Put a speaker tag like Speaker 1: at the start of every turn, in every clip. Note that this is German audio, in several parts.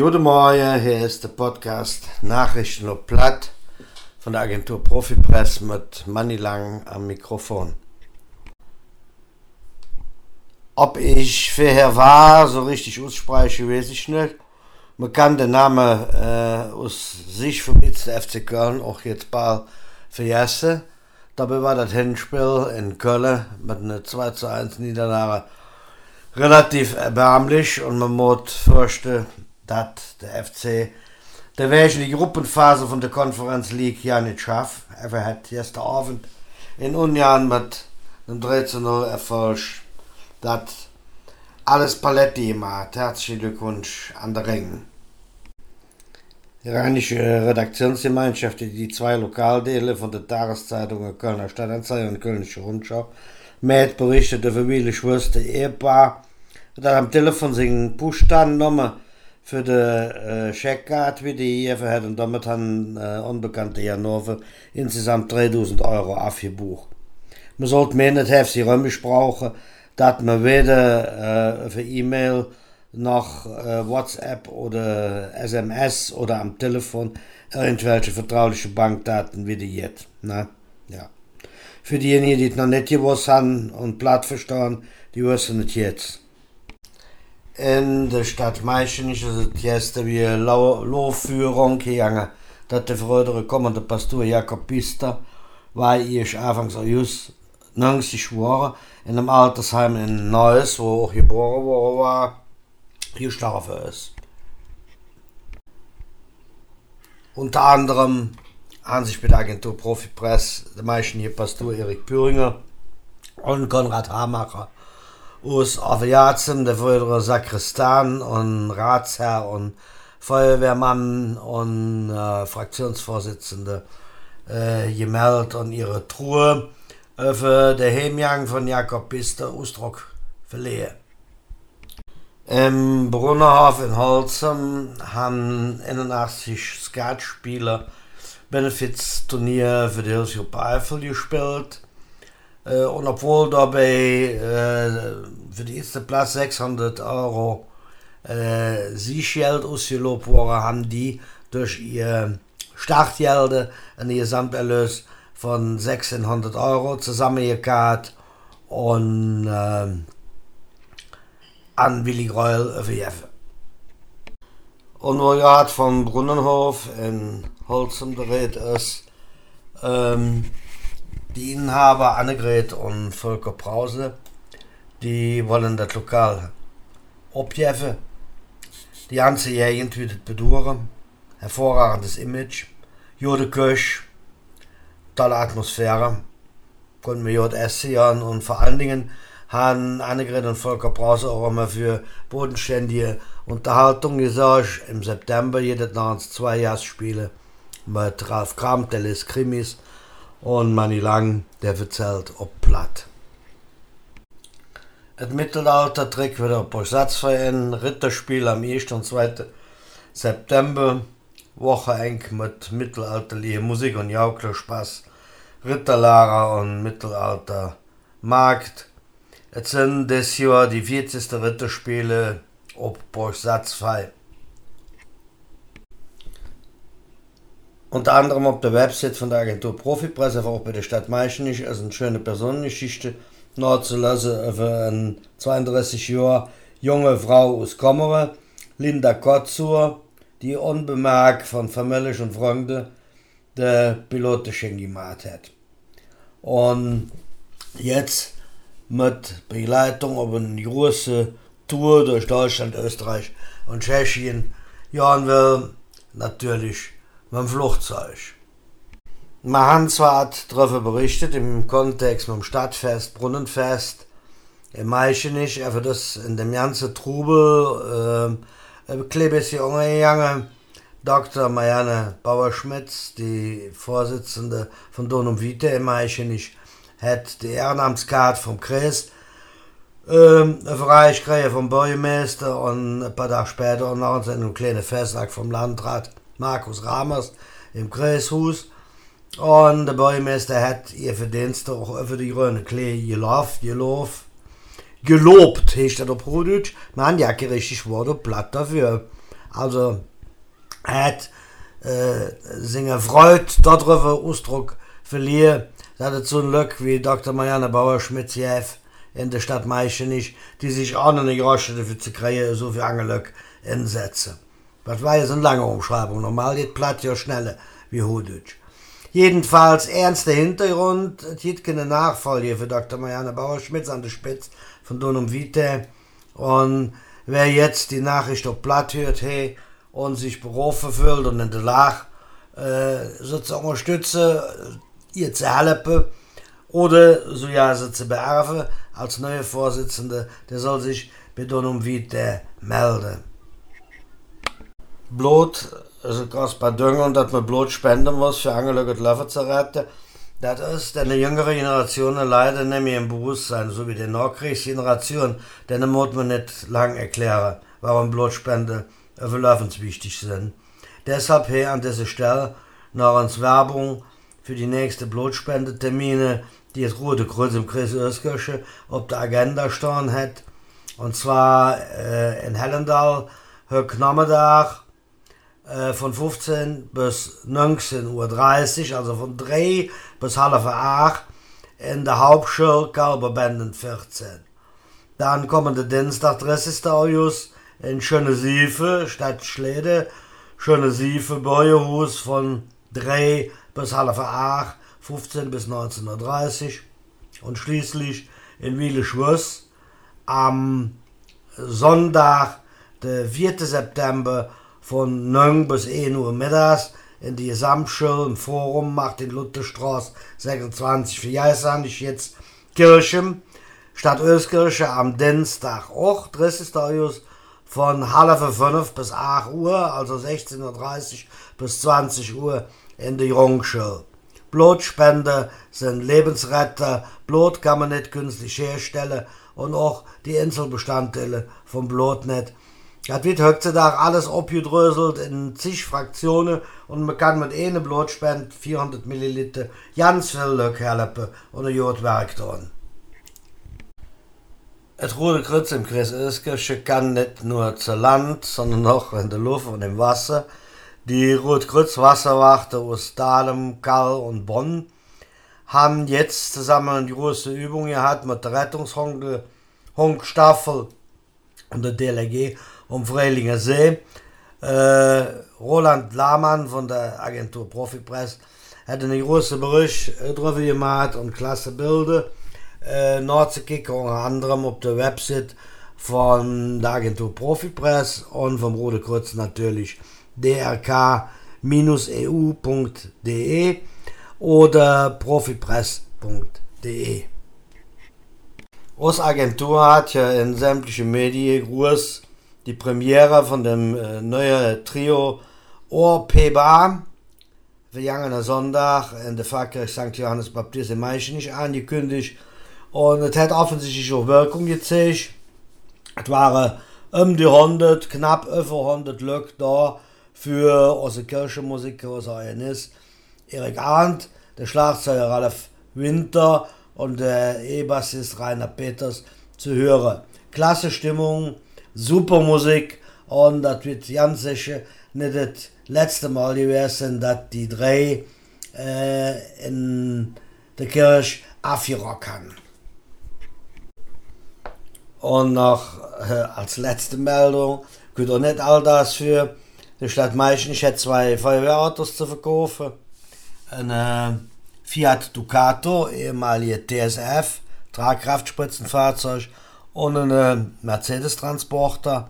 Speaker 1: Guten Morgen, hier ist der Podcast Nachrichten auf Platt von der Agentur Profipress mit Manni Lang am Mikrofon. Ob ich vorher war, so richtig ausspreche, weiß ich nicht. Man kann den Namen äh, aus sich vom FC Köln auch jetzt bald vergessen. Dabei war das Hinspiel in Köln mit einer 2 zu 1 Niederlage relativ erbärmlich und man muss fürchten, dass der FC der wäre die Gruppenphase von der Conference League ja nicht schafft. Er hat gestern Abend in Union mit einem 3 zu 0 Erfolg das alles Paletti gemacht. Herzlichen Glückwunsch an der Ring. Die rheinische Redaktionsgemeinschaft, die die zwei Lokaldele von der Tageszeitungen Kölner Stadtanzeiger und Kölnische Rundschau mit berichtet der Familie Schwester Ehepaar, das am Telefon seinen Buchstaben genommen für de äh, wie die hier hat und damit haben äh, unbekannte Janove insgesamt 3000 Euro aufgebucht. Man sollte mir nicht sie römisch brauchen, dass man weder äh, für E-Mail noch äh, WhatsApp oder SMS oder am Telefon irgendwelche vertrauliche Bankdaten wie die jetzt. Ne? Ja. Für diejenigen, die es noch nicht gewusst haben und platt verstehen, die wissen es jetzt. In der Stadt Meichen ist es jetzt wie Lohführung gegangen, dass der frühere kommende Pastor Jakob Pister, weil ich anfangs just 90 war, in einem Altersheim in Neuss, wo auch geboren worden war, gestorben ist. Unter anderem haben sich bei der Agentur Profipress der meisten hier Pastor Erik Püringer und Konrad Hamacher aus Aviazen, der frühere Sakristan und Ratsherr und Feuerwehrmann und äh, Fraktionsvorsitzende äh, gemeldet und ihre Truhe äh, für den Heimgang von Jakob Pister Ausdruck verlehen. Im Brunnerhof in Holzem haben 81 Skatspieler Benefizturnier für die Hilfsgruppe Eifel gespielt. Äh, und obwohl dabei äh, für die erste Platz 600 Euro äh, Siegeld ausgelobt wurden, haben die durch ihr Startgelde einen Gesamterlös von 1600 Euro zusammengekauft und äh, an Willi Greul verjeffen. Und wo ja vom Brunnenhof in Holzem dreht ist, ähm, die Inhaber Annegret und Volker Brause, die wollen das Lokal abjeffen. Die ganze Gegend wird bedauern. Hervorragendes Image, gute Küche, tolle Atmosphäre, konnten wir dort essen und vor allen Dingen haben Annegret und Volker Brause auch immer für bodenständige Unterhaltung gesorgt. Im September jedes Nachts zwei Jahrspiele mit Ralf Kram, der liest Krimis und Manni Lang, der erzählt ob platt. Et Mittelalter-Trick wieder op Ersatzverein, Ritterspiel am 1. und 2. September, Woche eng mit mittelalterliche Musik und Jauklerspaß, Ritterlager und Mittelalter Markt. Et sind des Jahr die 40. Ritterspiele op Borsatzfei. Unter anderem auf der Website von der Agentur Profipresse, aber auch bei der Stadt Meischenich, also eine schöne Personengeschichte nachzulassen über eine 32 Jahre junge Frau aus Kommere, Linda Kotzur, die unbemerkt von Familie und Freunden der Pilotenschein gemacht hat. Und jetzt mit Begleitung auf eine große Tour durch Deutschland, Österreich und Tschechien, jahren will natürlich dem Flugzeug. Haben zwar darüber berichtet, im Kontext mit dem Stadtfest, Brunnenfest, im Meichenich, aber das in dem ganzen Trubel, äh, ein bisschen umgegangen. Dr. Marianne Bauer-Schmitz, die Vorsitzende von Donum Vite im Meichenich, hat die Ehrenamtskarte vom Christ, ähm, Freiskriege vom Bürgermeister und ein paar Tage später noch ein kleines Festtag vom Landrat Markus Ramers im Kreishus. Und der Bürgermeister hat ihr Verdienste auch für die grüne Klee gelobt, gelobt, gelobt, heißt das auf Hochdeutsch. Man hat ja kein richtig Wort platt dafür. Also, hat äh, seine Freude darüber Ausdruck verliehen, dass es so ein Glück wie Dr. Marianne Bauer-Schmitz in der Stadt Meichen die sich auch noch nicht rasch dafür zu kriegen, so viel Angelöck einsetzen. Das war jetzt eine lange Umschreibung. Normal geht platt ja schneller wie Hochdeutsch. Jedenfalls ernster Hintergrund, es gibt keine Nachfolge für Dr. Marianne Bauer-Schmitz an der Spitze von Donum Vitae. Und wer jetzt die Nachricht auf platt hört, hey, und sich berufen fühlt und in der Lage äh, sie zu ihr zu helfen oder so ja sie zu beerben als neue Vorsitzende, der soll sich bei Donum Vitae melden. Blut is een kostbaar ding dat man Blut spenden muss für angelögert Löffel zu retten. Das ist eine jüngere Generation leider mehr im Bewusstsein, so wie die Nachkriegsgeneration, denen muss man nicht lang erklären, warum Blutspende für Löffens wichtig sind. Deshalb hier an dieser Stelle noch uns Werbung für die nächste Blutspendetermine, die das Rote Kreuz im Kreis Öskirche auf der Agenda stehen hat. Und zwar äh, in Hellendal, Höcknammerdag, äh, von 15 bis 19.30 Uhr, also von 3 bis halb 8 in der Hauptschule Kalberbänden 14. Dann kommen der Dienstag 30. August in Schöne Siefe, Stadt Schlede, Schöne Siefe, Bäuerhus von 3 bis halb 8, 15 bis 19.30 Uhr und schließlich in Wiele Schwöss am Sonntag, der 4. September von 9 bis 1 Uhr mittags in die Gesamtschule im Forum macht den Lutherstraße 26 für Jaisan ich jetzt Kirchen Stadt Öskirche am Dienstag auch 30. August von halb 5 bis 8 Uhr, also 16.30 Uhr bis 20 Uhr in der Jungschule. Blutspende sind Lebensretter, Blut kann man nicht künstlich herstellen und auch die Inselbestandteile vom Blut nicht das wird heutzutage alles abgedröselt in zig Fraktionen und man kann mit einem Blutspende 400 Milliliter ganz viel Glück helfen und ein Jod Werk tun. Das Rote Kreuz im Kreis Öskirche kann nicht nur zu Land, sondern auch in der Luft und im Wasser. Die Rote Kreuz Wasserwachte aus Dahlem, Karl und Bonn haben jetzt zusammen eine große Übung gehabt mit der Rettungshundstaffel und der DLG um Freilinger See. Äh, Roland Lahmann von der Agentur Profipress hat einen großen Bericht darüber gemacht und klasse Bilder äh, nachzukicken, unter anderem auf der Website von der Agentur Profipress und vom Rote Kreuz natürlich drk-eu.de oder profipress.de. Unsere Agentur hat ja in sämtlichen Medien groß die Premiere von dem äh, neuen Trio Ohr Peba vergangenen Sonntag in der Pfarrkirche St. Johannes Baptist in Meichen nicht angekündigt und es hat offensichtlich auch Wirkung gezeigt. Es waren um die 100, knapp über 100 Leute da für unsere Kirchenmusiker, unser Ayanist Erik Arndt, der Schlagzeuger Ralf Winter und der E-Bassist Rainer Peters zu hören. Klasse Stimmung, super Musik und das wird ganz sicher nicht das letzte Mal gewesen, dass die drei äh, in der Kirche aufgerocken Und noch äh, als letzte Meldung, gut auch nicht all das für die Stadt Meichen, ich hätte zwei Feuerwehrautos zu verkaufen. Ein äh, Fiat Ducato, ehemalige TSF, Tragkraftspritzenfahrzeug und einen Mercedes-Transporter.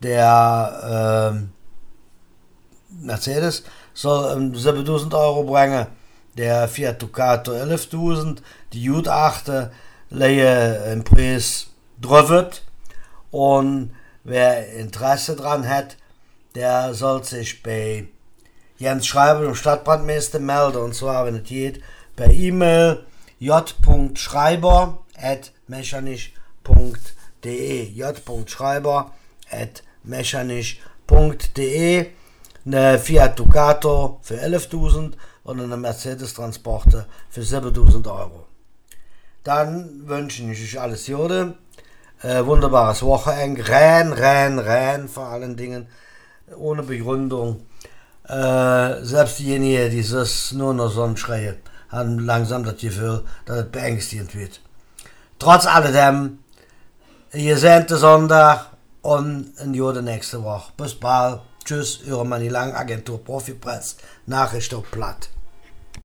Speaker 1: Der äh, Mercedes soll ähm, 7000 Euro bringen, der Fiat Ducato 11.000, die 8 leie im Preis drüber und wer Interesse dran hat, der soll sich bei Jens Schreiber, dem Stadtbrandmeister, melden und zwar, wenn es geht, per E-Mail j.schreiber at mechanisch mechanisch.de j.schreiber at mechanisch.de eine Fiat Ducato für 11.000 und eine Mercedes Transporter für 7.000 Euro. Dann wünsche ich euch alles Jode, äh, wunderbares Wochenende, rein, rein, rein vor allen Dingen. ohne Begründung. Äh, selbst diejenigen, die das nur noch so schreien, haben langsam das Gefühl, dass es beängstigend wird. Trotz alledem, ihr seht Sonntag und ein Jahr nächste Woche. Bis bald. Tschüss, eure Manilang Agentur Profipress. Nachricht auf Platt.